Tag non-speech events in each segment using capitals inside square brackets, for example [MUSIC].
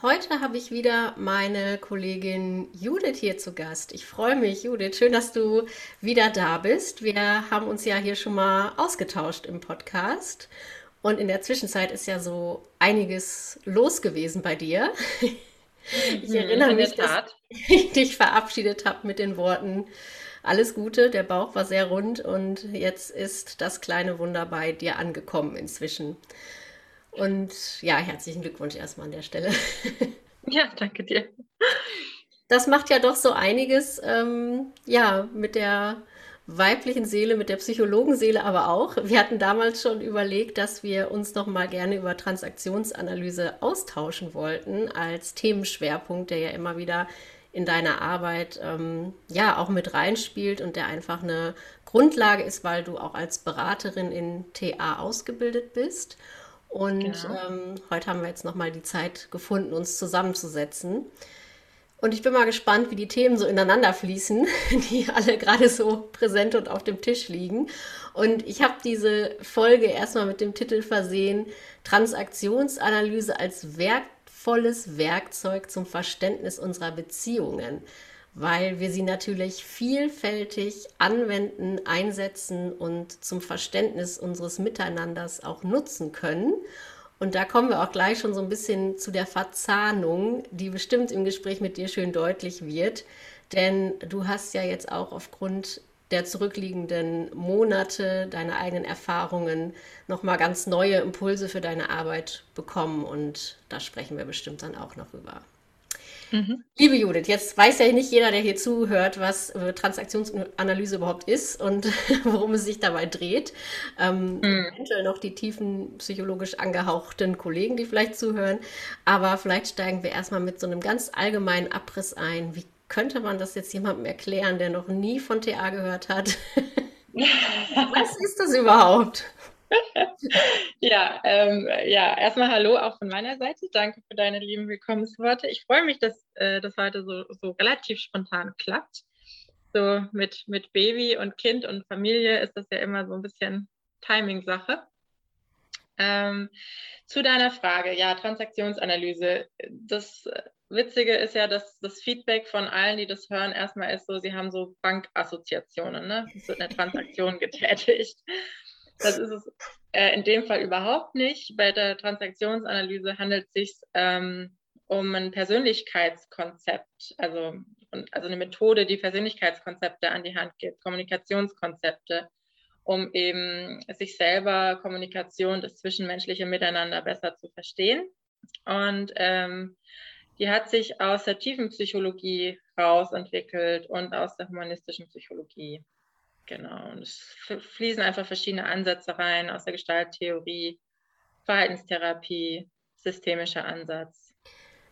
Heute habe ich wieder meine Kollegin Judith hier zu Gast. Ich freue mich, Judith. Schön, dass du wieder da bist. Wir haben uns ja hier schon mal ausgetauscht im Podcast. Und in der Zwischenzeit ist ja so einiges los gewesen bei dir. Ich mhm, erinnere mich, dass [LAUGHS] ich dich verabschiedet habe mit den Worten, alles Gute, der Bauch war sehr rund und jetzt ist das kleine Wunder bei dir angekommen inzwischen. Und ja, herzlichen Glückwunsch erstmal an der Stelle. [LAUGHS] Ja, danke dir. Das macht ja doch so einiges, ähm, ja, mit der weiblichen Seele, mit der Psychologenseele aber auch. Wir hatten damals schon überlegt, dass wir uns noch mal gerne über Transaktionsanalyse austauschen wollten als Themenschwerpunkt, der ja immer wieder in deiner Arbeit ähm, ja auch mit reinspielt und der einfach eine Grundlage ist, weil du auch als Beraterin in TA ausgebildet bist. Und genau. ähm, heute haben wir jetzt nochmal die Zeit gefunden, uns zusammenzusetzen. Und ich bin mal gespannt, wie die Themen so ineinander fließen, [LAUGHS] die alle gerade so präsent und auf dem Tisch liegen. Und ich habe diese Folge erstmal mit dem Titel versehen, Transaktionsanalyse als wertvolles Werkzeug zum Verständnis unserer Beziehungen weil wir sie natürlich vielfältig anwenden, einsetzen und zum Verständnis unseres Miteinanders auch nutzen können. Und da kommen wir auch gleich schon so ein bisschen zu der Verzahnung, die bestimmt im Gespräch mit dir schön deutlich wird. Denn du hast ja jetzt auch aufgrund der zurückliegenden Monate, deine eigenen Erfahrungen, nochmal ganz neue Impulse für deine Arbeit bekommen. Und da sprechen wir bestimmt dann auch noch über. Mhm. Liebe Judith, jetzt weiß ja nicht jeder, der hier zuhört, was äh, Transaktionsanalyse überhaupt ist und [LAUGHS] worum es sich dabei dreht. Ähm, mhm. Eventuell noch die tiefen psychologisch angehauchten Kollegen, die vielleicht zuhören. Aber vielleicht steigen wir erstmal mit so einem ganz allgemeinen Abriss ein. Wie könnte man das jetzt jemandem erklären, der noch nie von TA gehört hat? [LAUGHS] [LAUGHS] was ist das überhaupt? [LAUGHS] ja, ähm, ja, erstmal Hallo auch von meiner Seite. Danke für deine lieben Willkommensworte. Ich freue mich, dass äh, das heute so, so relativ spontan klappt. So mit, mit Baby und Kind und Familie ist das ja immer so ein bisschen Timing-Sache. Ähm, zu deiner Frage, ja, Transaktionsanalyse. Das Witzige ist ja, dass das Feedback von allen, die das hören, erstmal ist so, sie haben so Bankassoziationen. Ne? Es wird eine Transaktion getätigt. Das ist es äh, in dem Fall überhaupt nicht. Bei der Transaktionsanalyse handelt es sich ähm, um ein Persönlichkeitskonzept, also, also eine Methode, die Persönlichkeitskonzepte an die Hand gibt, Kommunikationskonzepte, um eben sich selber Kommunikation, das zwischenmenschliche Miteinander besser zu verstehen. Und ähm, die hat sich aus der tiefen Psychologie rausentwickelt und aus der humanistischen Psychologie. Genau, und es fließen einfach verschiedene Ansätze rein aus der Gestalttheorie, Verhaltenstherapie, systemischer Ansatz.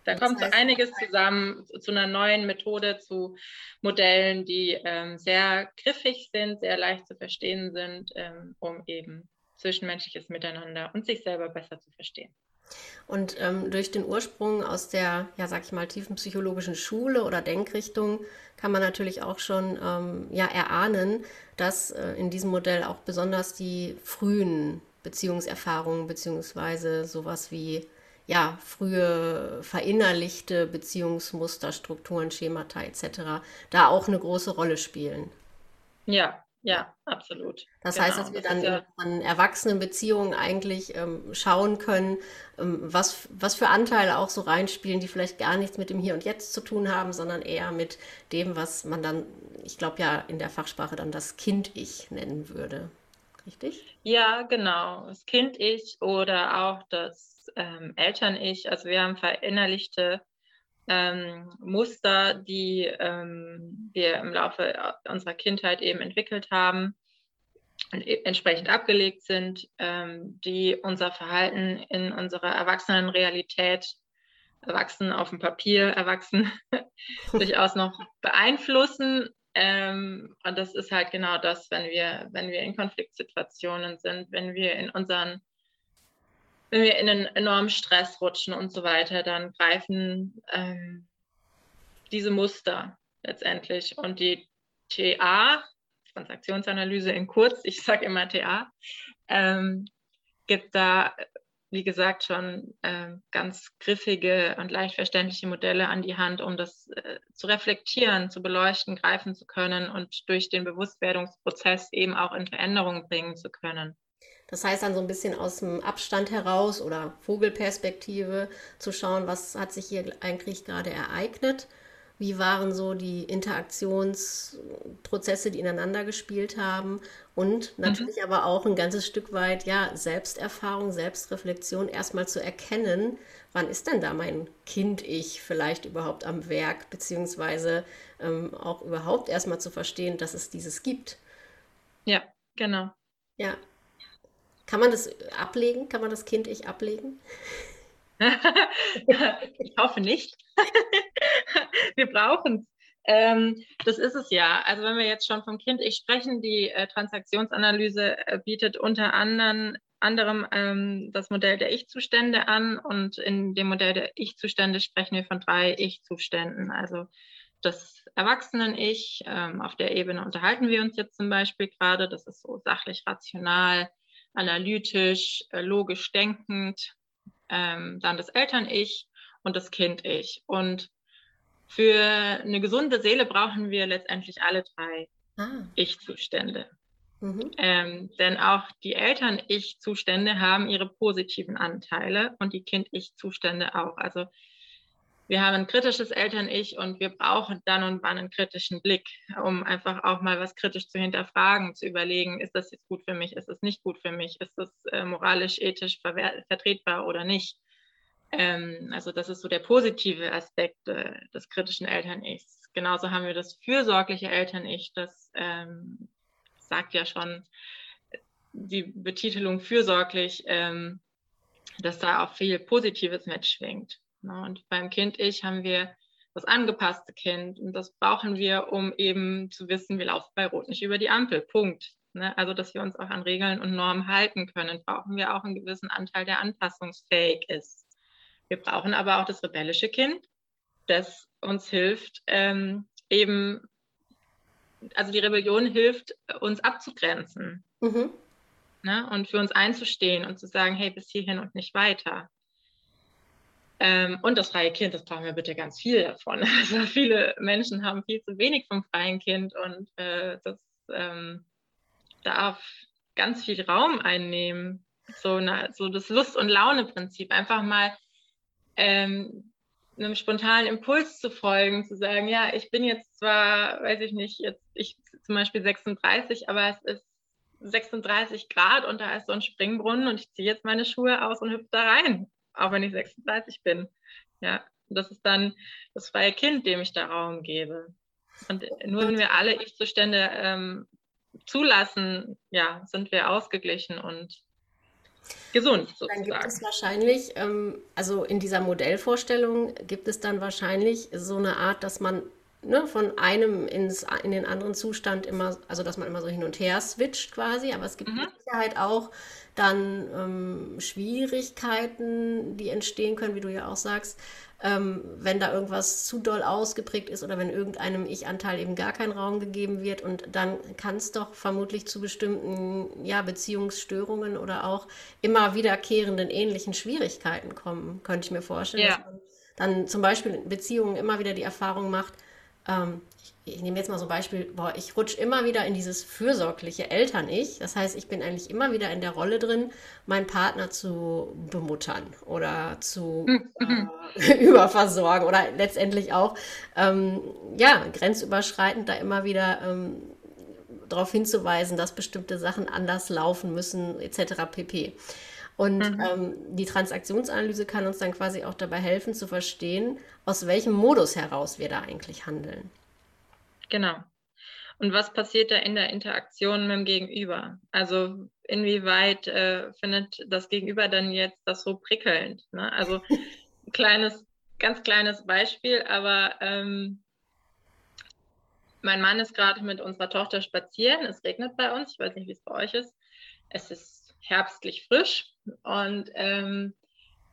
Da das kommt so einiges zusammen zu einer neuen Methode, zu Modellen, die ähm, sehr griffig sind, sehr leicht zu verstehen sind, ähm, um eben zwischenmenschliches Miteinander und sich selber besser zu verstehen. Und ähm, durch den Ursprung aus der, ja, sag ich mal, tiefen psychologischen Schule oder Denkrichtung kann man natürlich auch schon ähm, ja, erahnen, dass äh, in diesem Modell auch besonders die frühen Beziehungserfahrungen beziehungsweise sowas wie ja, frühe verinnerlichte Beziehungsmuster, Strukturen, Schemata etc. da auch eine große Rolle spielen. Ja, ja, absolut. Das genau. heißt, dass wir dann ja an Erwachsenenbeziehungen eigentlich ähm, schauen können, ähm, was, was für Anteile auch so reinspielen, die vielleicht gar nichts mit dem Hier und Jetzt zu tun haben, sondern eher mit dem, was man dann, ich glaube ja in der Fachsprache dann das Kind-Ich nennen würde. Richtig? Ja, genau. Das Kind-Ich oder auch das ähm, Eltern-Ich. Also wir haben verinnerlichte ähm, Muster, die ähm, wir im Laufe unserer Kindheit eben entwickelt haben und e-, entsprechend abgelegt sind, ähm, die unser Verhalten in unserer Erwachsenenrealität Erwachsenen auf dem Papier, Erwachsenen [LAUGHS] durchaus noch beeinflussen. Ähm, und das ist halt genau das, wenn wir, wenn wir in Konfliktsituationen sind, wenn wir in unseren, wenn wir in einen enormen Stress rutschen und so weiter, dann greifen ähm, diese Muster letztendlich. Und die TA, Transaktionsanalyse in kurz, ich sage immer TA, ähm, gibt da wie gesagt, schon äh, ganz griffige und leicht verständliche Modelle an die Hand, um das äh, zu reflektieren, zu beleuchten, greifen zu können und durch den Bewusstwerdungsprozess eben auch in Veränderungen bringen zu können. Das heißt dann so ein bisschen aus dem Abstand heraus oder Vogelperspektive zu schauen, was hat sich hier eigentlich gerade ereignet wie waren so die Interaktionsprozesse, die ineinander gespielt haben und mhm. natürlich mhm. aber auch ein ganzes Stück weit ja Selbsterfahrung, Selbstreflexion erstmal zu erkennen, wann ist denn da mein Kind-Ich vielleicht überhaupt am Werk, beziehungsweise ähm, auch überhaupt erstmal zu verstehen, dass es dieses gibt. Ja, genau. Ja. Kann man das ablegen? Kann man das Kind-Ich ablegen? [LAUGHS] ich hoffe nicht. [LAUGHS] wir brauchen es. Ähm, das ist es ja. Also wenn wir jetzt schon vom Kind ich sprechen, die äh, Transaktionsanalyse äh, bietet unter anderem, anderem ähm, das Modell der Ich-Zustände an und in dem Modell der Ich-Zustände sprechen wir von drei Ich-Zuständen. Also das Erwachsenen-Ich, ähm, auf der Ebene unterhalten wir uns jetzt zum Beispiel gerade, das ist so sachlich, rational, analytisch, äh, logisch denkend. Ähm, dann das Eltern-Ich und das Kind-Ich. Und für eine gesunde Seele brauchen wir letztendlich alle drei ah. Ich-Zustände. Mhm. Ähm, denn auch die Eltern-Ich-Zustände haben ihre positiven Anteile und die Kind-Ich-Zustände auch. Also wir haben ein kritisches Eltern-Ich und wir brauchen dann und wann einen kritischen Blick, um einfach auch mal was kritisch zu hinterfragen, zu überlegen, ist das jetzt gut für mich, ist das nicht gut für mich, ist das äh, moralisch, ethisch vertretbar oder nicht. Ähm, also das ist so der positive Aspekt äh, des kritischen Eltern-Ichs. Genauso haben wir das fürsorgliche Eltern-Ich, das ähm, sagt ja schon die Betitelung fürsorglich, ähm, dass da auch viel Positives mitschwingt. Ne? Und beim Kind-Ich haben wir das angepasste Kind und das brauchen wir, um eben zu wissen, wir laufen bei Rot nicht über die Ampel. Punkt. Ne? Also, dass wir uns auch an Regeln und Normen halten können, brauchen wir auch einen gewissen Anteil, der anpassungsfähig ist. Wir brauchen aber auch das rebellische Kind, das uns hilft, ähm, eben, also die Rebellion hilft, uns abzugrenzen mhm. ne? und für uns einzustehen und zu sagen, hey, bis hierhin und nicht weiter. Ähm, und das freie Kind, das brauchen wir bitte ganz viel davon. [LAUGHS] Also viele Menschen haben viel zu wenig vom freien Kind und äh, das ähm, darf ganz viel Raum einnehmen. So, na, so das Lust- und Laune-Prinzip. Einfach mal ähm, einem spontanen Impuls zu folgen, zu sagen, ja, ich bin jetzt zwar, weiß ich nicht, jetzt ich zum Beispiel 36, aber es ist 36 Grad und da ist so ein Springbrunnen und ich ziehe jetzt meine Schuhe aus und hüpfe da rein, auch wenn ich 36 bin. Ja, das ist dann das freie Kind, dem ich da Raum gebe. Und nur wenn wir alle Ich-Zustände ähm, zulassen, ja, sind wir ausgeglichen und gesund sozusagen. Dann gibt es wahrscheinlich, ähm, also in dieser Modellvorstellung gibt es dann wahrscheinlich so eine Art, dass man ne, von einem ins, in den anderen Zustand immer, also dass man immer so hin und her switcht quasi, aber es gibt mhm. mit Sicherheit auch dann ähm, Schwierigkeiten, die entstehen können, wie du ja auch sagst, ähm, wenn da irgendwas zu doll ausgeprägt ist oder wenn irgendeinem Ich-Anteil eben gar kein Raum gegeben wird. Und dann kann es doch vermutlich zu bestimmten ja, Beziehungsstörungen oder auch immer wiederkehrenden ähnlichen Schwierigkeiten kommen, könnte ich mir vorstellen. Ja. Dass man dann zum Beispiel in Beziehungen immer wieder die Erfahrung macht, ähm, ich, ich nehme jetzt mal so ein Beispiel, boah, ich rutsche immer wieder in dieses fürsorgliche Eltern-Ich. Das heißt, ich bin eigentlich immer wieder in der Rolle drin, meinen Partner zu bemuttern oder zu mhm. äh, [LAUGHS] überversorgen oder letztendlich auch, ähm, ja, grenzüberschreitend da immer wieder ähm, darauf hinzuweisen, dass bestimmte Sachen anders laufen müssen, etc. pp. Und mhm. ähm, die Transaktionsanalyse kann uns dann quasi auch dabei helfen zu verstehen, aus welchem Modus heraus wir da eigentlich handeln. Genau. Und was passiert da in der Interaktion mit dem Gegenüber? Also inwieweit äh, findet das Gegenüber dann jetzt das so prickelnd? Ne? Also ein [LAUGHS] kleines ganz kleines Beispiel, aber ähm, mein Mann ist gerade mit unserer Tochter spazieren. Es regnet bei uns. Ich weiß nicht, wie es bei euch ist. Es ist herbstlich frisch und ähm,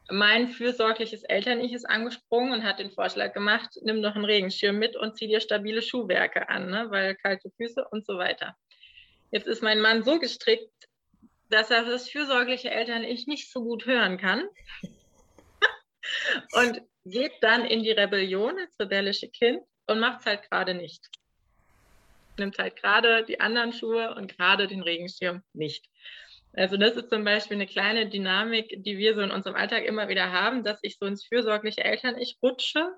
mein fürsorgliches Eltern-Ich ist angesprungen und hat den Vorschlag gemacht, nimm doch einen Regenschirm mit und zieh dir stabile Schuhwerke an, ne? weil kalte Füße und so weiter. Jetzt ist mein Mann so gestrickt, dass er das fürsorgliche Eltern-Ich nicht so gut hören kann [LAUGHS] und geht dann in die Rebellion als rebellische Kind und macht es halt gerade nicht. Nimmt halt gerade die anderen Schuhe und gerade den Regenschirm nicht. Also das ist zum Beispiel eine kleine Dynamik, die wir so in unserem Alltag immer wieder haben, dass ich so ins fürsorgliche Eltern-Ich rutsche,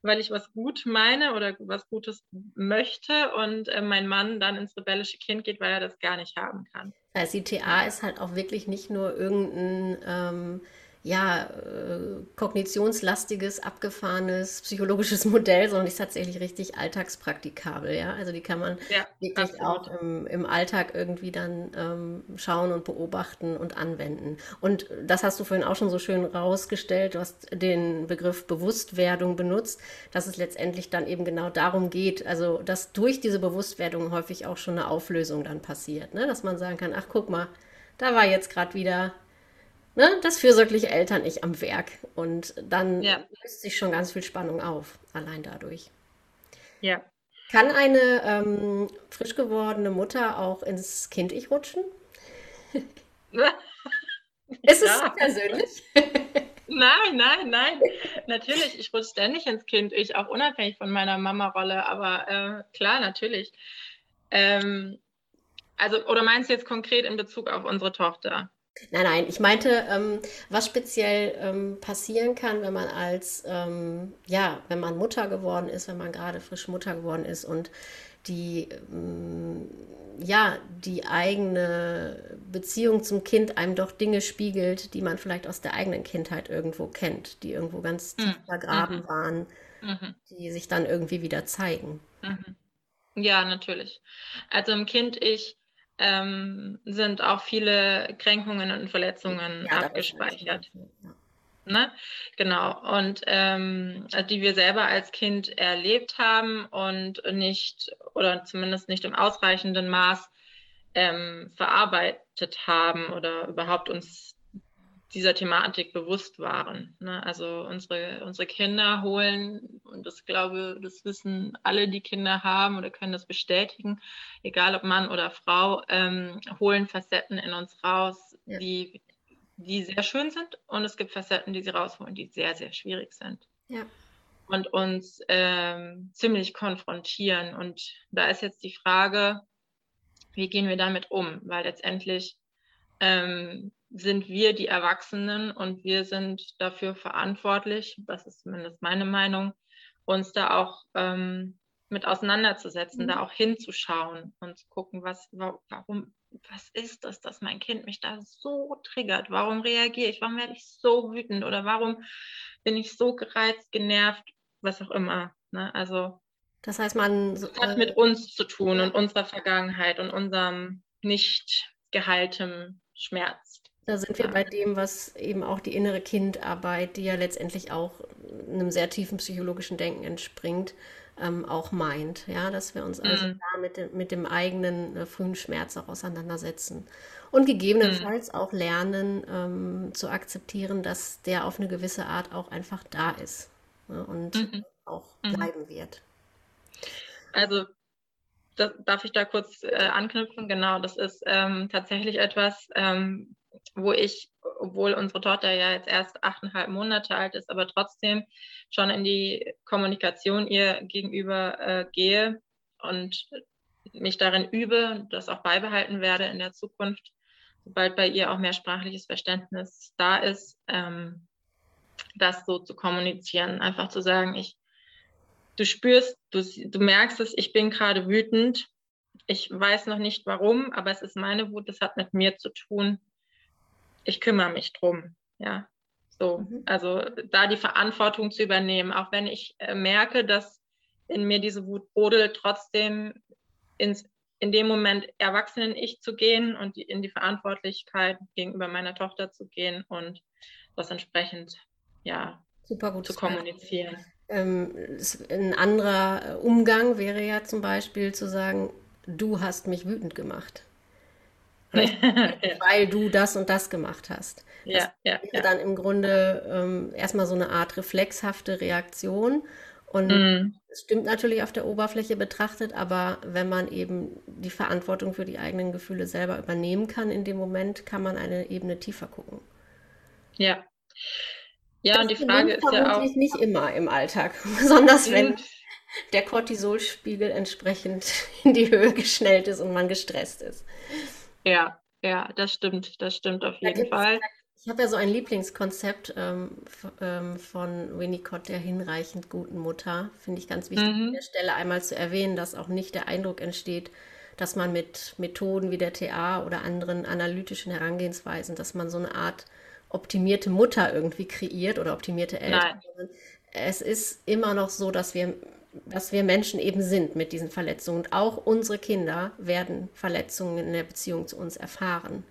weil ich was gut meine oder was Gutes möchte und äh, mein Mann dann ins rebellische Kind geht, weil er das gar nicht haben kann. Also die TA ist halt auch wirklich nicht nur irgendein ähm, ja, äh, kognitionslastiges, abgefahrenes psychologisches [LAUGHS] Modell, sondern ist tatsächlich richtig alltagspraktikabel. Ja? Also die kann man ja, wirklich absolut. auch im, im, Alltag irgendwie dann ähm, schauen und beobachten und anwenden. Und das hast du vorhin auch schon so schön rausgestellt. Du hast den Begriff Bewusstwerdung benutzt, dass es letztendlich dann eben genau darum geht, also dass durch diese Bewusstwerdung häufig auch schon eine Auflösung dann passiert. Ne? Dass man sagen kann, ach guck mal, da war jetzt gerade wieder ne, das fürsorgliche Eltern-Ich am Werk. Und dann ja. löst sich schon ganz viel Spannung auf, allein dadurch. Ja. Kann eine ähm, frisch gewordene Mutter auch ins Kind-Ich rutschen? [LAUGHS] Ist es ja. persönlich? Nein, nein, nein. Natürlich, ich rutsche ständig ins Kind, ich auch unabhängig von meiner Mama-Rolle, aber äh, klar, natürlich. Ähm, also, oder meinst du jetzt konkret in Bezug auf unsere Tochter? Nein, nein, ich meinte, ähm, was speziell ähm, passieren kann, wenn man als, ähm, ja, wenn man Mutter geworden ist, wenn man gerade frisch Mutter geworden ist und die, ähm, ja, die eigene Beziehung zum Kind einem doch Dinge spiegelt, die man vielleicht aus der eigenen Kindheit irgendwo kennt, die irgendwo ganz tief mhm. vergraben mhm. waren, mhm. die sich dann irgendwie wieder zeigen. Mhm. Ja, natürlich. Also im Kind ich ähm, sind auch viele Kränkungen und Verletzungen ja, abgespeichert. Ne? Genau, und ähm, die wir selber als Kind erlebt haben und nicht oder zumindest nicht im ausreichenden Maß ähm, verarbeitet haben oder überhaupt uns dieser Thematik bewusst waren. Ne? Also unsere, unsere Kinder holen, und das glaube, das wissen alle, die Kinder haben oder können das bestätigen, egal ob Mann oder Frau, ähm, holen Facetten in uns raus, ja. die, die sehr schön sind. Und es gibt Facetten, die sie rausholen, die sehr, sehr schwierig sind. Ja. Und uns ähm, ziemlich konfrontieren. Und da ist jetzt die Frage, wie gehen wir damit um? Weil letztendlich ähm, sind wir die Erwachsenen und wir sind dafür verantwortlich, das ist zumindest meine Meinung, uns da auch ähm, mit auseinanderzusetzen, mhm. da auch hinzuschauen und zu gucken, was, warum, was ist das, dass mein Kind mich da so triggert? Warum reagiere ich? Warum werde ich so wütend? Oder warum bin ich so gereizt, genervt, was auch immer? Ne? Also das heißt, man das hat äh, mit uns zu tun und unserer Vergangenheit und unserem nicht geheiltem Schmerz. Da sind wir bei dem, was eben auch die innere Kindarbeit, die ja letztendlich auch einem sehr tiefen psychologischen Denken entspringt, ähm, auch meint. Ja, dass wir uns also mhm. da mit, dem, mit dem eigenen äh, frühen Schmerz auch auseinandersetzen. Und gegebenenfalls mhm. auch lernen ähm, zu akzeptieren, dass der auf eine gewisse Art auch einfach da ist ne, und mhm. auch mhm. bleiben wird. Also das, darf ich da kurz äh, anknüpfen? Genau, das ist ähm, tatsächlich etwas, ähm, wo ich, obwohl unsere Tochter ja jetzt erst achteinhalb Monate alt ist, aber trotzdem schon in die Kommunikation ihr gegenüber äh, gehe und mich darin übe, das auch beibehalten werde in der Zukunft, sobald bei ihr auch mehr sprachliches Verständnis da ist, ähm, das so zu kommunizieren, einfach zu sagen, ich, du spürst, du, du merkst es, ich bin gerade wütend, ich weiß noch nicht warum, aber es ist meine Wut, das hat mit mir zu tun ich kümmere mich drum. Ja, so. Mhm. Also da die Verantwortung zu übernehmen, auch wenn ich äh, merke, dass in mir diese Wut brodelt, trotzdem ins, in dem Moment Erwachsenen-Ich zu gehen und die, in die Verantwortlichkeit gegenüber meiner Tochter zu gehen und das entsprechend ja, Super gut zu kommunizieren. Ähm, ein anderer Umgang wäre ja zum Beispiel zu sagen, du hast mich wütend gemacht. [LAUGHS] weil du das und das gemacht hast. Ja, das ja, ja. dann im Grunde ähm, erstmal so eine Art reflexhafte Reaktion. Und mm. es stimmt natürlich auf der Oberfläche betrachtet, aber wenn man eben die Verantwortung für die eigenen Gefühle selber übernehmen kann, in dem Moment kann man eine Ebene tiefer gucken. Ja. Ja, das und die Frage ist ja auch. nicht immer im Alltag, [LAUGHS] besonders wenn mhm. der Cortisolspiegel entsprechend [LAUGHS] in die Höhe geschnellt ist und man gestresst ist. Ja, ja, das stimmt, das stimmt auf jeden Fall. Ich habe ja so ein Lieblingskonzept ähm, ähm, von Winnicott, der hinreichend guten Mutter. Finde ich ganz wichtig, mhm. an der Stelle einmal zu erwähnen, dass auch nicht der Eindruck entsteht, dass man mit Methoden wie der TA oder anderen analytischen Herangehensweisen, dass man so eine Art optimierte Mutter irgendwie kreiert oder optimierte Eltern. Nein. Es ist immer noch so, dass wir dass wir Menschen eben sind mit diesen Verletzungen. Und auch unsere Kinder werden Verletzungen in der Beziehung zu uns erfahren.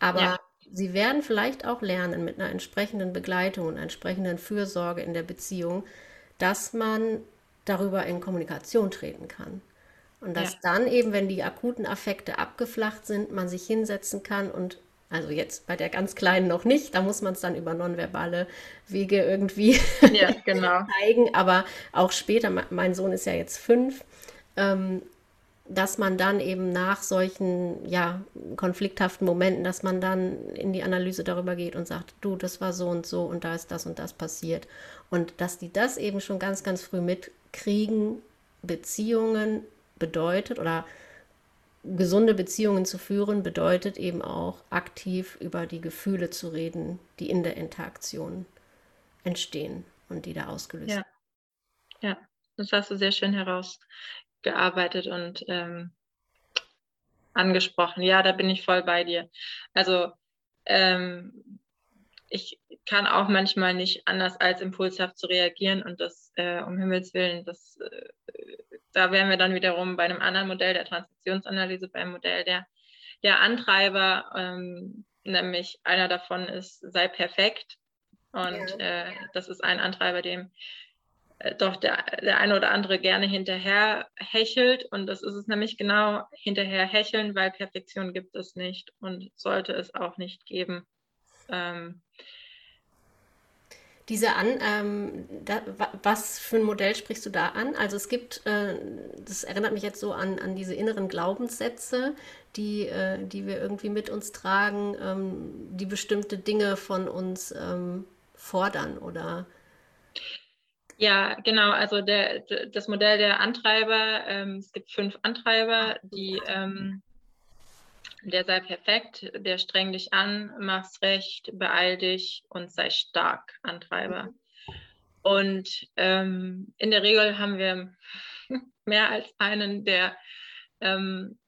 Aber ja. sie werden vielleicht auch lernen mit einer entsprechenden Begleitung und entsprechenden Fürsorge in der Beziehung, dass man darüber in Kommunikation treten kann. Und dass ja. dann eben, wenn die akuten Affekte abgeflacht sind, man sich hinsetzen kann und also jetzt bei der ganz Kleinen noch nicht, da muss man es dann über nonverbale Wege irgendwie [LAUGHS] ja, [LAUGHS] genau. zeigen. Aber auch später, mein Sohn ist ja jetzt fünf, ähm, dass man dann eben nach solchen ja, konflikthaften Momenten, dass man dann in die Analyse darüber geht und sagt, du, das war so und so und da ist das und das passiert. Und dass die das eben schon ganz, ganz früh mitkriegen, Beziehungen bedeutet oder gesunde Beziehungen zu führen bedeutet eben auch aktiv über die Gefühle zu reden, die in der Interaktion entstehen und die da ausgelöst werden. Ja. ja, das hast du sehr schön herausgearbeitet und ähm, angesprochen. Ja, da bin ich voll bei dir. Also ähm, ich kann auch manchmal nicht anders als impulshaft zu reagieren und das äh, um Himmels Willen, das äh, da wären wir dann wiederum bei einem anderen Modell der Transaktionsanalyse, beim Modell der, der Antreiber, ähm, nämlich einer davon ist, sei perfekt. Und äh, das ist ein Antreiber, dem äh, doch der, der eine oder andere gerne hinterher hechelt. Und das ist es nämlich genau, hinterher hecheln, weil Perfektion gibt es nicht und sollte es auch nicht geben. Ähm, diese an, ähm, da, was für ein Modell sprichst du da an? Also es gibt, äh, das erinnert mich jetzt so an, an diese inneren Glaubenssätze, die, äh, die wir irgendwie mit uns tragen, ähm, die bestimmte Dinge von uns ähm, fordern oder ja, genau. Also der, das Modell der Antreiber, ähm, es gibt fünf Antreiber, die ähm, der sei perfekt, der streng dich an, mach's recht, beeil dich und sei stark, Antreiber. Mhm. Und ähm, in der Regel haben wir [LAUGHS] mehr als einen, der ähm,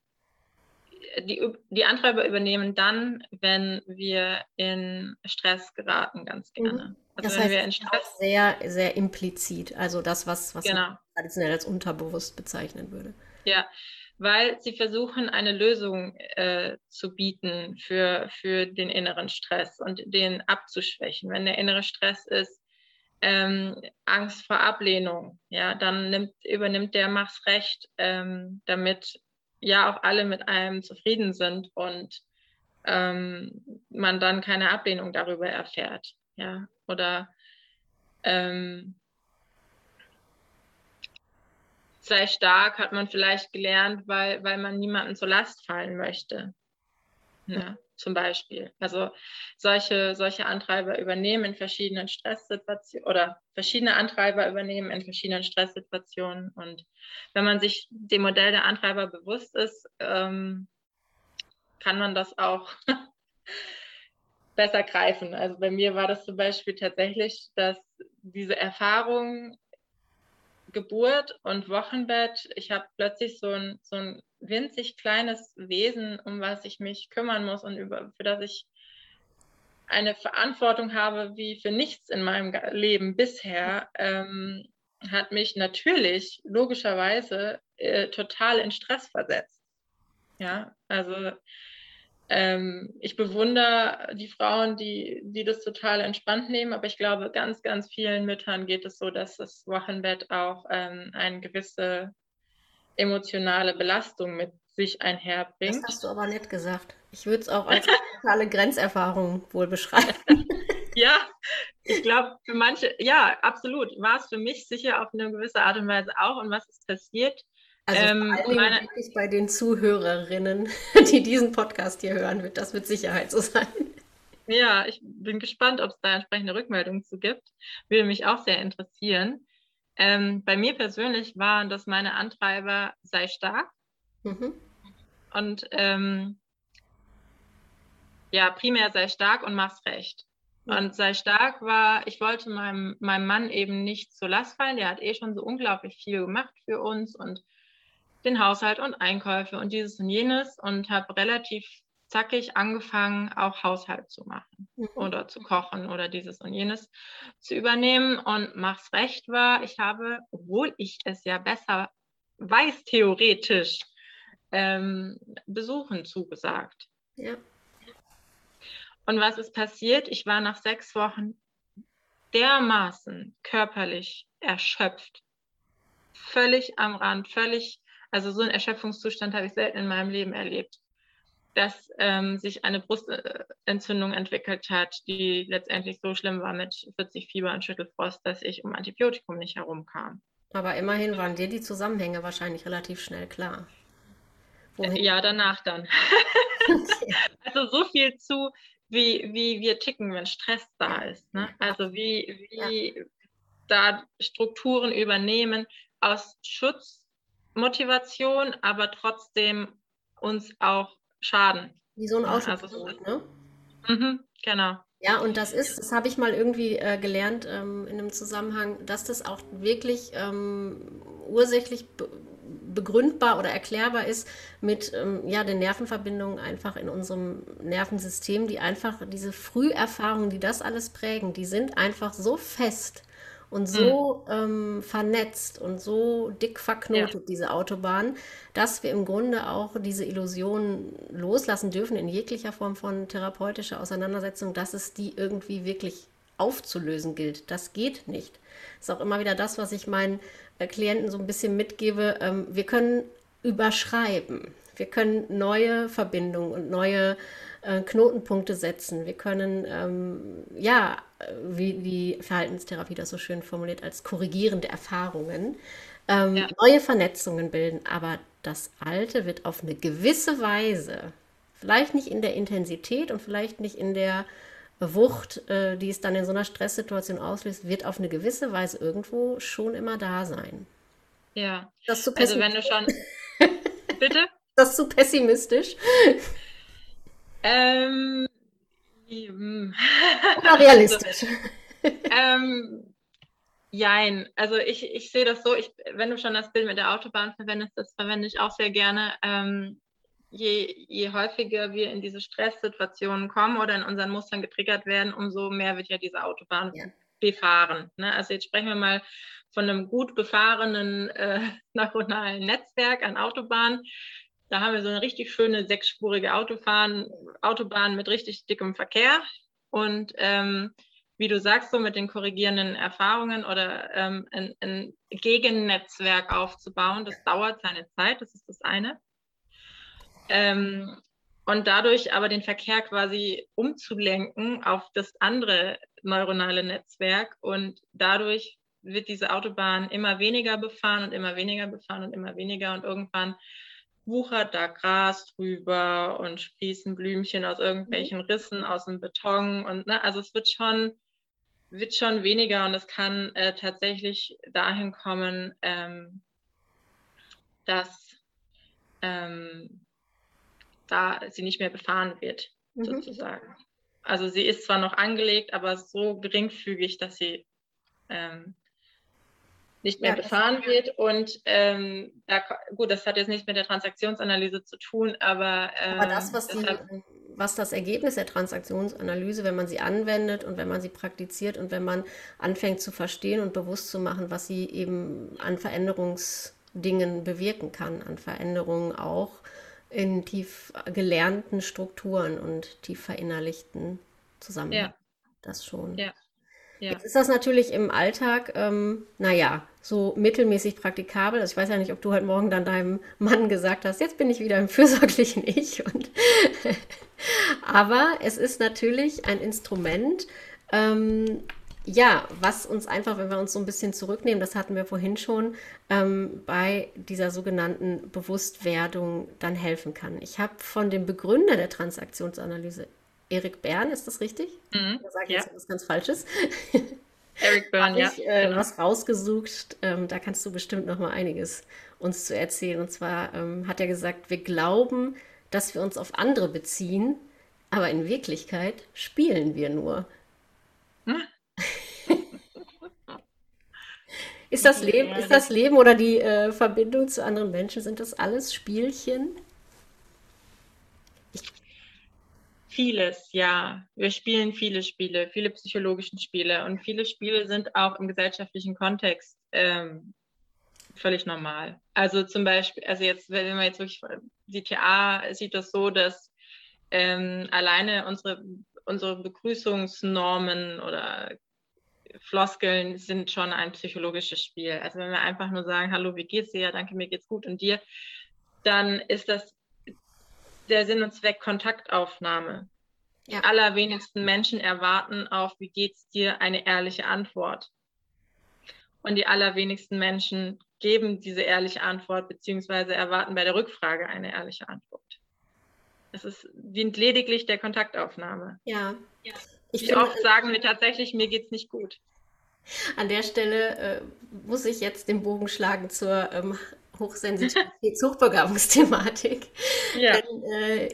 die, die Antreiber übernehmen dann, wenn wir in Stress geraten, ganz mhm. gerne. Also das heißt, wir in Stress sehr, sehr implizit, also das, was, was genau. man traditionell als unterbewusst bezeichnen würde. Ja, weil sie versuchen, eine Lösung äh, zu bieten für, für den inneren Stress und den abzuschwächen. Wenn der innere Stress ist, ähm, Angst vor Ablehnung, ja, dann nimmt, übernimmt der Mach's recht, ähm, damit ja auch alle mit einem zufrieden sind und ähm, man dann keine Ablehnung darüber erfährt, ja, oder ähm, sei stark, hat man vielleicht gelernt, weil, weil man niemandem zur Last fallen möchte. Ja, zum Beispiel. Also solche, solche Antreiber übernehmen in verschiedenen Stresssituationen oder verschiedene Antreiber übernehmen in verschiedenen Stresssituationen. Und wenn man sich dem Modell der Antreiber bewusst ist, ähm, kann man das auch [LAUGHS] besser greifen. Also bei mir war das zum Beispiel tatsächlich, dass diese Erfahrung Geburt und Wochenbett, ich habe plötzlich so ein, so ein winzig kleines Wesen, um was ich mich kümmern muss und über, für das ich eine Verantwortung habe wie für nichts in meinem Leben bisher, ähm, hat mich natürlich logischerweise äh, total in Stress versetzt. Ja, also ähm, ich bewundere die Frauen, die, die das total entspannt nehmen, aber ich glaube, ganz, ganz vielen Müttern geht es so, dass das Wochenbett auch ähm, eine gewisse emotionale Belastung mit sich einherbringt. Das hast du aber nicht gesagt. Ich würde es auch als totale Grenzerfahrung wohl beschreiben. [LAUGHS] ja, ich glaube, für manche, ja, absolut. War es für mich sicher auf eine gewisse Art und Weise auch. Und was ist passiert? Also ähm, vor allem wirklich bei den Zuhörerinnen, [LAUGHS] die diesen Podcast hier hören, wird das mit Sicherheit so sein. Ja, ich bin gespannt, ob es da entsprechende Rückmeldungen zu gibt. Würde mich auch sehr interessieren. Ähm, bei mir persönlich waren das meine Antreiber, sei stark. Mhm. Und ähm, ja, primär sei stark und mach's recht. Und sei stark war, ich wollte meinem, meinem Mann eben nicht zur Last fallen. Der hat eh schon so unglaublich viel gemacht für uns und den Haushalt und Einkäufe und dieses und jenes und habe relativ zackig angefangen, auch Haushalt zu machen mhm. oder zu kochen oder dieses und jenes zu übernehmen. Und mach's recht war, ich habe, obwohl ich es ja besser weiß, theoretisch, ähm, Besuchen zugesagt. Ja. Und was ist passiert? Ich war nach sechs Wochen dermaßen körperlich erschöpft, völlig am Rand, völlig also so einen Erschöpfungszustand habe ich selten in meinem Leben erlebt, dass ähm, sich eine Brustentzündung entwickelt hat, die letztendlich so schlimm war mit 40 Fieber und Schüttelfrost, dass ich um Antibiotikum nicht herumkam. Aber immerhin waren dir die Zusammenhänge wahrscheinlich relativ schnell klar. Wohin? Ja, danach dann. [LAUGHS] Also so viel zu, wie, wie wir ticken, wenn Stress da ist. Ne? Also wie, wie ja. da Strukturen übernehmen aus Schutz Motivation, aber trotzdem uns auch schaden. Wie so ein Autopilot, also, ne? Mhm, genau. Ja, und das ist, das habe ich mal irgendwie äh, gelernt ähm, in einem Zusammenhang, dass das auch wirklich ähm, ursächlich be begründbar oder erklärbar ist mit ähm, ja, den Nervenverbindungen einfach in unserem Nervensystem, die einfach diese Früherfahrungen, die das alles prägen, die sind einfach so fest und so mhm. ähm, vernetzt und so dick verknotet, ja. diese Autobahn, dass wir im Grunde auch diese Illusion loslassen dürfen in jeglicher Form von therapeutischer Auseinandersetzung, dass es die irgendwie wirklich aufzulösen gilt. Das geht nicht. Das ist auch immer wieder das, was ich meinen äh, Klienten so ein bisschen mitgebe. Ähm, wir können überschreiben. Wir können neue Verbindungen und neue äh, Knotenpunkte setzen. Wir können, ähm, ja, wie die Verhaltenstherapie das so schön formuliert, als korrigierende Erfahrungen ähm, ja. neue Vernetzungen bilden. Aber das Alte wird auf eine gewisse Weise, vielleicht nicht in der Intensität und vielleicht nicht in der Wucht, äh, die es dann in so einer Stresssituation auslöst, wird auf eine gewisse Weise irgendwo schon immer da sein. Ja. Das zu also wenn du schon. Bitte? [LAUGHS] Das ist zu pessimistisch. Ähm, hm. Oder realistisch. Also, ähm, jein. Also ich, ich sehe das so, ich, wenn du schon das Bild mit der Autobahn verwendest, das verwende ich auch sehr gerne. Ähm, je, je häufiger wir in diese Stresssituationen kommen oder in unseren Mustern getriggert werden, umso mehr wird ja diese Autobahn ja. befahren. Ne? Also jetzt sprechen wir mal von einem gut befahrenen äh, [LAUGHS] neuronalen Netzwerk an Autobahnen. Da haben wir so eine richtig schöne sechsspurige Autobahn, Autobahn mit richtig dickem Verkehr. Und ähm, wie du sagst, so mit den korrigierenden Erfahrungen oder ähm, ein, ein Gegennetzwerk aufzubauen, das dauert seine Zeit, das ist das eine. Ähm, und dadurch aber den Verkehr quasi umzulenken auf das andere neuronale Netzwerk und dadurch wird diese Autobahn immer weniger befahren und immer weniger befahren und immer weniger und irgendwann wuchert da Gras drüber und sprießen Blümchen aus irgendwelchen mhm. Rissen aus dem Beton und ne, also es wird schon wird schon weniger und es kann äh, tatsächlich dahin kommen, ähm, dass ähm, da sie nicht mehr befahren wird, mhm. sozusagen. Also sie ist zwar noch angelegt, aber so geringfügig, dass sie ähm, nicht mehr ja, befahren wird. Und ähm, da, gut, das hat jetzt nichts mit der Transaktionsanalyse zu tun, aber, ähm, aber das, was, die, was das Ergebnis der Transaktionsanalyse, wenn man sie anwendet und wenn man sie praktiziert und wenn man anfängt zu verstehen und bewusst zu machen, was sie eben an Veränderungsdingen bewirken kann, an Veränderungen auch in tief gelernten Strukturen und tief verinnerlichten Zusammenhängen. Ja. Das schon. Ja. Ja. Jetzt ist das natürlich im Alltag, ähm, naja, so mittelmäßig praktikabel. Also ich weiß ja nicht, ob du heute Morgen dann deinem Mann gesagt hast, jetzt bin ich wieder im fürsorglichen [LAUGHS] Ich. Und [LAUGHS] Aber es ist natürlich ein Instrument, ähm, ja, was uns einfach, wenn wir uns so ein bisschen zurücknehmen, das hatten wir vorhin schon, ähm, bei dieser sogenannten Bewusstwerdung dann helfen kann. Ich habe von dem Begründer der Transaktionsanalyse, Erik Bern, ist das richtig? Mhm, da sage ich ja. jetzt was ganz Falsches. [LAUGHS] Eric Byrne, ja. Ich, äh, genau. was rausgesucht. Ähm, da kannst du bestimmt noch mal einiges uns zu erzählen. Und zwar ähm, hat er gesagt, wir glauben, dass wir uns auf andere beziehen, aber in Wirklichkeit spielen wir nur. Hm? ist, das Leben, ist das Leben oder die äh, Verbindung zu anderen Menschen, sind das alles Spielchen? Vieles, ja. Wir spielen viele Spiele, viele psychologische Spiele und viele Spiele sind auch im gesellschaftlichen Kontext ähm, völlig normal. Also zum Beispiel, also jetzt, wenn man jetzt wirklich die TA sieht das so, dass ähm, alleine unsere, unsere Begrüßungsnormen oder Floskeln sind schon ein psychologisches Spiel. Also wenn wir einfach nur sagen, hallo, wie geht's dir? Ja, danke, mir geht's gut und dir, dann ist das der Sinn und Zweck Kontaktaufnahme. Ja. Die allerwenigsten Menschen erwarten auf, wie geht's dir, eine ehrliche Antwort. Und die allerwenigsten Menschen geben diese ehrliche Antwort, beziehungsweise erwarten bei der Rückfrage eine ehrliche Antwort. Es ist, dient lediglich der Kontaktaufnahme. Ja. ja. Ich Wie oft sagen wir tatsächlich, mir geht's nicht gut. An der Stelle äh, muss ich jetzt den Bogen schlagen zur ähm, Hochsensitivitäts-Hochbegabungsthematik. [LAUGHS] Ja. Denn, äh,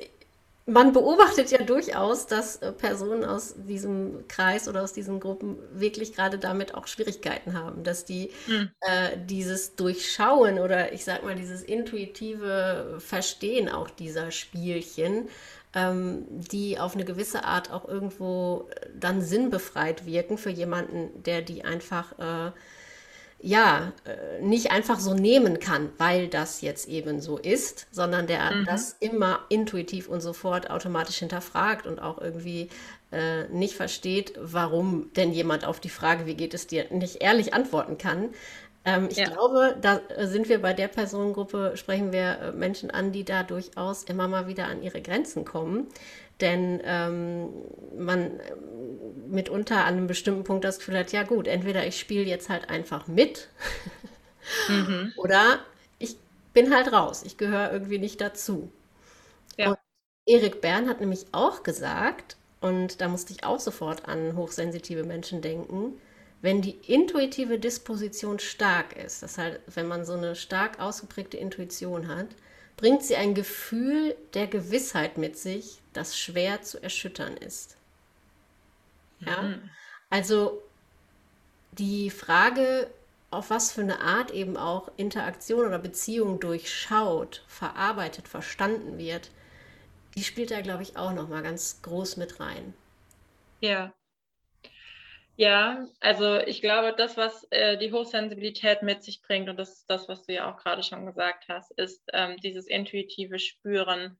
man beobachtet ja durchaus, dass äh, Personen aus diesem Kreis oder aus diesen Gruppen wirklich gerade damit auch Schwierigkeiten haben, dass die hm. äh, dieses Durchschauen oder ich sag mal dieses intuitive Verstehen auch dieser Spielchen, ähm, die auf eine gewisse Art auch irgendwo dann sinnbefreit wirken für jemanden, der die einfach äh, ja, äh, nicht einfach so nehmen kann, weil das jetzt eben so ist, sondern der mhm. das immer intuitiv und sofort automatisch hinterfragt und auch irgendwie äh, nicht versteht, warum denn jemand auf die Frage, wie geht es dir, nicht ehrlich antworten kann. Ähm, ich ja. glaube, da sind wir bei der Personengruppe, sprechen wir äh, Menschen an, die da durchaus immer mal wieder an ihre Grenzen kommen. Denn ähm, man mitunter an einem bestimmten Punkt das Gefühl hat, ja gut, entweder ich spiele jetzt halt einfach mit mhm. [LAUGHS] oder ich bin halt raus, ich gehöre irgendwie nicht dazu. Ja. Und Erik Bern hat nämlich auch gesagt, und da musste ich auch sofort an hochsensitive Menschen denken, wenn die intuitive Disposition stark ist, das heißt, wenn man so eine stark ausgeprägte Intuition hat, bringt sie ein Gefühl der Gewissheit mit sich, das schwer zu erschüttern ist. Ja? Mhm. Also die Frage, auf was für eine Art eben auch Interaktion oder Beziehung durchschaut, verarbeitet, verstanden wird, die spielt da, glaube ich, auch noch mal ganz groß mit rein. Ja, ja, also ich glaube, das, was äh, die Hochsensibilität mit sich bringt, und das ist das, was du ja auch gerade schon gesagt hast, ist ähm, dieses intuitive Spüren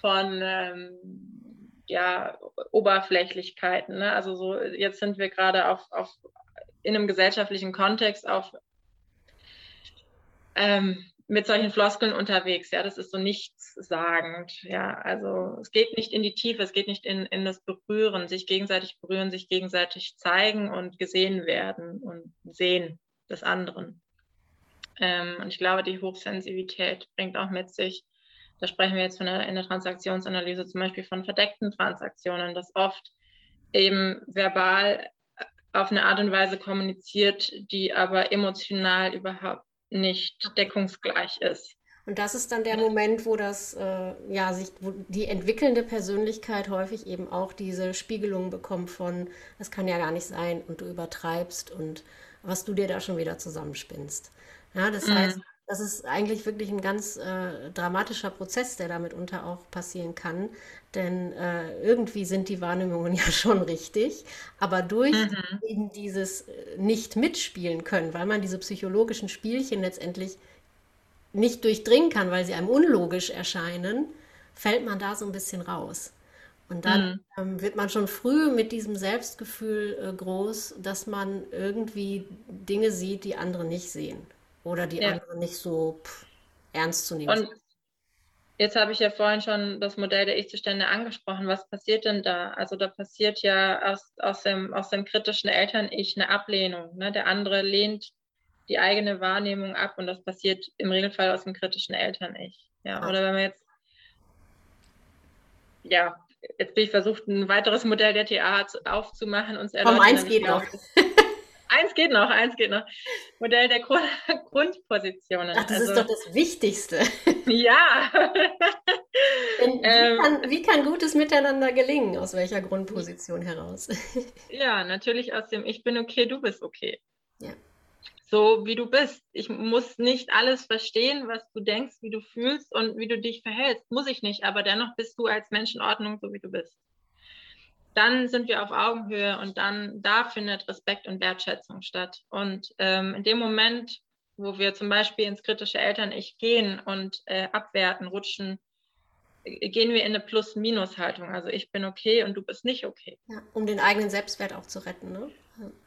von ähm, ja, Oberflächlichkeiten. Ne? Also so, jetzt sind wir gerade auf, auf in einem gesellschaftlichen Kontext auf ähm, mit solchen Floskeln unterwegs. Ja, das ist so nichtssagend. Ja, also es geht nicht in die Tiefe, es geht nicht in, in das Berühren, sich gegenseitig berühren, sich gegenseitig zeigen und gesehen werden und sehen des anderen. Ähm, und ich glaube, die Hochsensibilität bringt auch mit sich, da sprechen wir jetzt von der, in der Transaktionsanalyse zum Beispiel von verdeckten Transaktionen, dass oft eben verbal auf eine Art und Weise kommuniziert, die aber emotional überhaupt nicht deckungsgleich ist. Und das ist dann der Moment, wo das, äh, ja, sich, wo die entwickelnde Persönlichkeit häufig eben auch diese Spiegelung bekommt von, das kann ja gar nicht sein und du übertreibst und was du dir da schon wieder zusammenspinnst. Ja, das mhm. heißt, das ist eigentlich wirklich ein ganz äh, dramatischer Prozess, der damit unter auch passieren kann. Denn äh, irgendwie sind die Wahrnehmungen [LAUGHS] ja schon richtig, aber durch mhm. eben dieses äh, nicht mitspielen können, weil man diese psychologischen Spielchen letztendlich nicht durchdringen kann, weil sie einem unlogisch erscheinen, fällt man da so ein bisschen raus. Und dann mhm. ähm, wird man schon früh mit diesem Selbstgefühl äh, groß, dass man irgendwie Dinge sieht, die andere nicht sehen oder die ja. andere nicht so pff, ernst zu nehmen. Und jetzt habe ich ja vorhin schon das Modell der Ich-Zustände angesprochen. Was passiert denn da? Also da passiert ja aus, aus, dem, aus dem kritischen Eltern-Ich eine Ablehnung. Ne? Der andere lehnt die eigene Wahrnehmung ab und das passiert im Regelfall aus dem kritischen Eltern-Ich. Ja, oder wenn man jetzt ja, jetzt bin ich versucht, ein weiteres Modell der TA aufzumachen und zu erläutern. Komm, eins geht noch. [LAUGHS] eins geht noch, eins geht noch. Modell der Grund [LAUGHS] Grundpositionen. Ach, das also, ist doch das Wichtigste. [LAUGHS] [LAUGHS] Ja. wie, ähm, kann, wie kann gutes Miteinander gelingen? Aus welcher Grundposition heraus? ja, natürlich aus dem Ich bin okay, du bist okay. Ja so wie du bist. Ich muss nicht alles verstehen, was du denkst, wie du fühlst und wie du dich verhältst. Muss ich nicht, aber dennoch bist du als Mensch in Ordnung, so wie du bist. Dann sind wir auf Augenhöhe und dann da findet Respekt und Wertschätzung statt. Und ähm, in dem Moment, wo wir zum Beispiel ins kritische Eltern-Ich gehen und äh, abwerten, rutschen, äh, gehen wir in eine Plus-Minus-Haltung. Also ich bin okay und du bist nicht okay. Ja, um den eigenen Selbstwert auch zu retten, ne?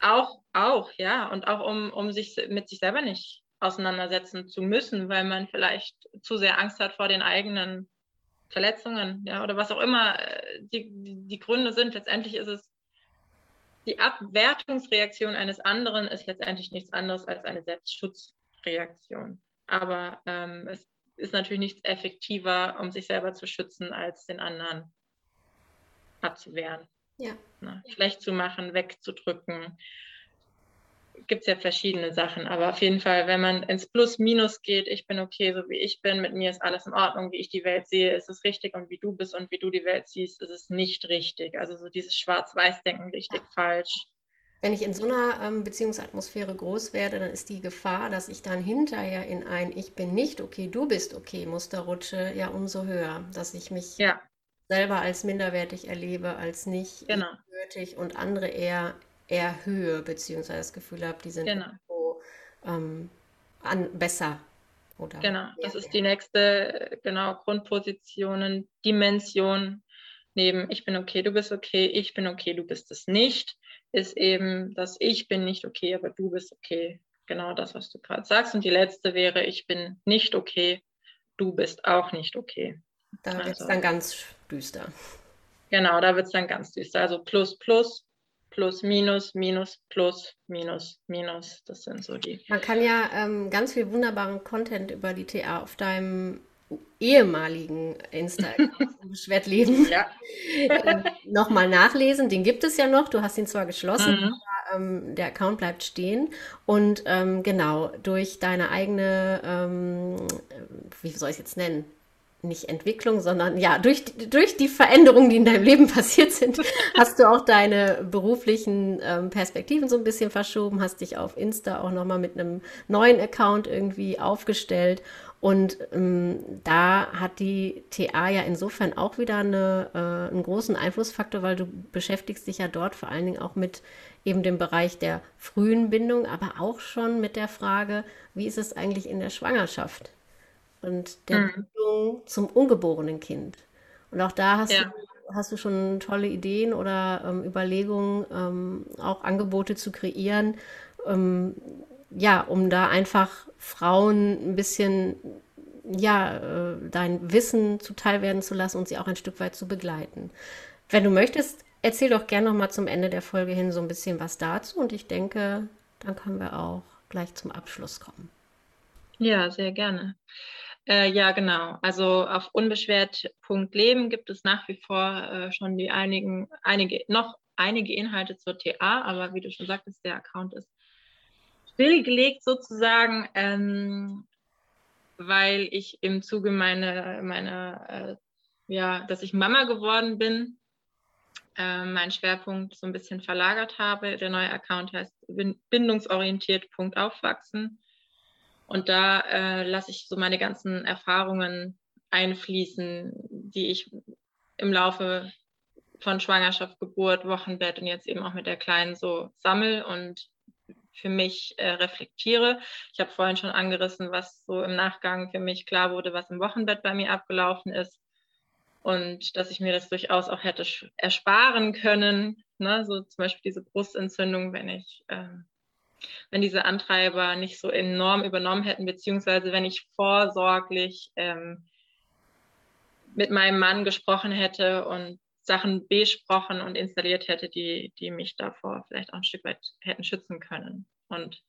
Auch, auch, ja. Und auch um, um sich mit sich selber nicht auseinandersetzen zu müssen, weil man vielleicht zu sehr Angst hat vor den eigenen Verletzungen, ja, oder was auch immer äh, die, die, die Gründe sind. Letztendlich ist es die Abwertungsreaktion eines anderen ist letztendlich nichts anderes als eine Selbstschutzreaktion. Aber ähm, es ist natürlich nichts effektiver, um sich selber zu schützen, als den anderen abzuwehren. Ja. Ne? Schlecht zu machen, wegzudrücken. Gibt es ja verschiedene Sachen, aber auf jeden Fall, wenn man ins Plus-Minus geht, ich bin okay, so wie ich bin, mit mir ist alles in Ordnung, wie ich die Welt sehe, ist es richtig und wie du bist und wie du die Welt siehst, ist es nicht richtig. Also so dieses Schwarz-Weiß-Denken richtig falsch. Wenn ich in so einer ähm, Beziehungsatmosphäre groß werde, dann ist die Gefahr, dass ich dann hinterher in ein Ich bin nicht okay, du bist okay Muster rutsche, ja umso höher. Dass ich mich ja selber als minderwertig erlebe, als nicht genau. würdig und andere eher erhöhe, beziehungsweise das Gefühl habe, die sind genau. irgendwo, ähm, an, besser. Oder genau, das ist die nächste, genau, Grundpositionen, Dimension neben ich bin okay, du bist okay, ich bin okay, du bist es nicht, ist eben das ich bin nicht okay, aber du bist okay. Genau das, was du gerade sagst. Und die letzte wäre, ich bin nicht okay, du bist auch nicht okay. Da wird es also. dann ganz düster. Genau, da wird es dann ganz düster. Also plus, plus, plus, minus, minus, plus, minus, minus. Das sind so die. Man kann ja ähm, ganz viel wunderbaren Content über die TA auf deinem ehemaligen Insta-Beschwertleben [LAUGHS] ja. ähm, nochmal nachlesen. Den gibt es ja noch. Du hast ihn zwar geschlossen, mhm. aber ähm, der Account bleibt stehen. Und ähm, genau, durch deine eigene, ähm, wie soll ich es jetzt nennen? Nicht Entwicklung, sondern ja, durch, durch die Veränderungen, die in deinem Leben [LAUGHS] passiert sind, hast du auch deine beruflichen ähm, Perspektiven so ein bisschen verschoben, hast dich auf Insta auch nochmal mit einem neuen Account irgendwie aufgestellt. Und ähm, da hat die TA ja insofern auch wieder eine, äh, einen großen Einflussfaktor, weil du beschäftigst dich ja dort vor allen Dingen auch mit eben dem Bereich der frühen Bindung, aber auch schon mit der Frage, wie ist es eigentlich in der Schwangerschaft? Und der mhm. Bindung zum ungeborenen Kind. Und auch da hast, ja. du, hast du schon tolle Ideen oder ähm, Überlegungen, ähm, auch Angebote zu kreieren, ähm, ja, um da einfach Frauen ein bisschen, ja, äh, dein Wissen zuteil werden zu lassen und sie auch ein Stück weit zu begleiten. Wenn du möchtest, erzähl doch gerne noch mal zum Ende der Folge hin so ein bisschen was dazu und ich denke, dann können wir auch gleich zum Abschluss kommen. Ja, sehr gerne. Äh, ja, genau. Also auf unbeschwert.leben gibt es nach wie vor äh, schon die einigen, einige, noch einige Inhalte zur TA, aber wie du schon sagtest, der Account ist stillgelegt sozusagen, ähm, weil ich im Zuge meiner, meiner äh, ja, dass ich Mama geworden bin, äh, meinen Schwerpunkt so ein bisschen verlagert habe. Der neue Account heißt bindungsorientiert.aufwachsen. Und da äh, lasse ich so meine ganzen Erfahrungen einfließen, die ich im Laufe von Schwangerschaft, Geburt, Wochenbett und jetzt eben auch mit der Kleinen so sammel und für mich äh, reflektiere. Ich habe vorhin schon angerissen, was so im Nachgang für mich klar wurde, was im Wochenbett bei mir abgelaufen ist und dass ich mir das durchaus auch hätte ersparen können. Ne? So zum Beispiel diese Brustentzündung, wenn ich, ähm, wenn diese Antreiber nicht so enorm übernommen hätten, beziehungsweise wenn ich vorsorglich ähm, mit meinem Mann gesprochen hätte und Sachen besprochen und installiert hätte, die, die mich davor vielleicht auch ein Stück weit hätten schützen können. Und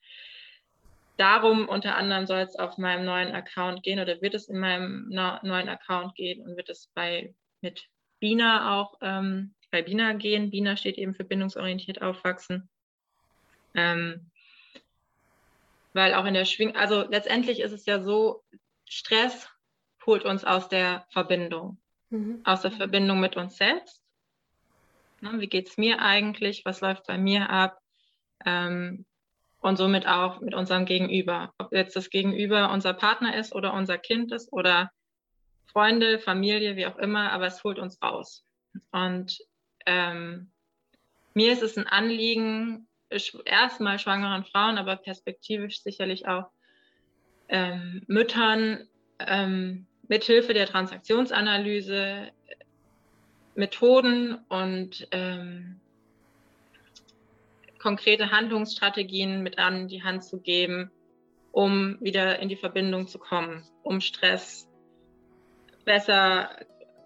darum unter anderem soll es auf meinem neuen Account gehen oder wird es in meinem neuen Account gehen und wird es bei mit Bina auch ähm, bei Bina gehen. Bina steht eben für bindungsorientiert aufwachsen. Ähm, weil auch in der Schwing, also letztendlich ist es ja so, Stress holt uns aus der Verbindung, mhm. aus der Verbindung mit uns selbst. Ne, wie geht es mir eigentlich? Was läuft bei mir ab? Ähm, und somit auch mit unserem Gegenüber. Ob jetzt das Gegenüber unser Partner ist oder unser Kind ist oder Freunde, Familie, wie auch immer, aber es holt uns raus. Und ähm, mir ist es ein Anliegen, erstmal schwangeren Frauen, aber perspektivisch sicherlich auch ähm, Müttern ähm, mithilfe der Transaktionsanalyse Methoden und ähm, konkrete Handlungsstrategien mit an die Hand zu geben, um wieder in die Verbindung zu kommen, um Stress besser,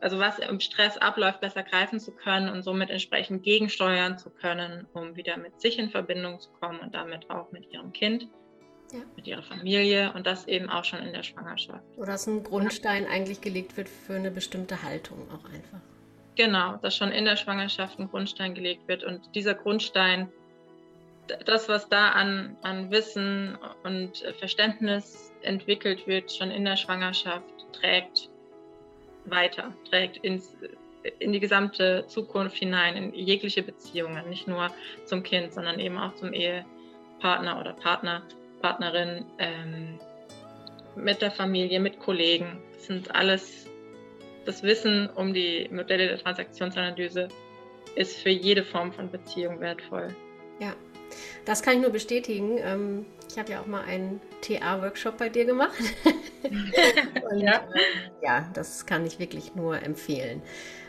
also was im Stress abläuft, besser greifen zu können und somit entsprechend gegensteuern zu können, um wieder mit sich in Verbindung zu kommen und damit auch mit ihrem Kind. Ja. mit ihrer Familie und das eben auch schon in der Schwangerschaft. Oder dass ein Grundstein eigentlich gelegt wird für eine bestimmte Haltung auch einfach. Genau, dass schon in der Schwangerschaft ein Grundstein gelegt wird und dieser Grundstein das, was da an, an Wissen und Verständnis entwickelt wird, schon in der Schwangerschaft, trägt weiter, trägt ins, in die gesamte Zukunft hinein, in jegliche Beziehungen, nicht nur zum Kind, sondern eben auch zum Ehepartner oder Partner, Partnerin, ähm, mit der Familie, mit Kollegen. Das sind alles, das Wissen um die Modelle der Transaktionsanalyse ist für jede Form von Beziehung wertvoll. Ja, das kann ich nur bestätigen. Ähm, ich habe ja auch mal einen TA-Workshop bei dir gemacht. [LAUGHS] [LAUGHS] Und, ja. Ähm, ja, das kann ich wirklich nur empfehlen.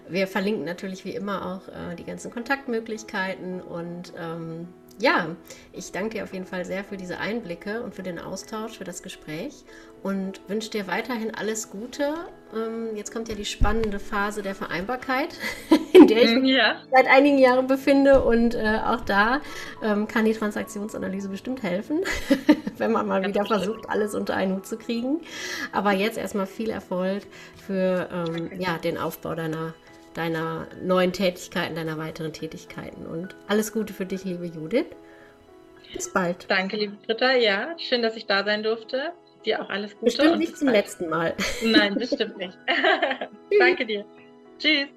Wir verlinken natürlich wie immer auch äh, die ganzen Kontaktmöglichkeiten und ähm, ja, ich danke dir auf jeden Fall sehr für diese Einblicke und für den Austausch, für das Gespräch und wünsche dir weiterhin alles Gute. Ähm, jetzt kommt ja die spannende Phase der Vereinbarkeit, [LAUGHS] in der ich mich ja. seit einigen Jahren befinde und äh, auch da ähm, kann die Transaktionsanalyse bestimmt helfen, [LAUGHS] wenn man mal wieder versucht, alles unter einen Hut zu kriegen. Aber jetzt erstmal viel Erfolg für ähm, ja, den Aufbau deiner deiner neuen Tätigkeiten, deiner weiteren Tätigkeiten. Und alles Gute für dich, liebe Judith. Bis bald. Danke, liebe Britta. Ja, schön, dass ich da sein durfte. Dir auch alles Gute. Bestimmt nicht zum bald. letzten Mal. Nein, bestimmt nicht. [LAUGHS] Danke dir. Tschüss.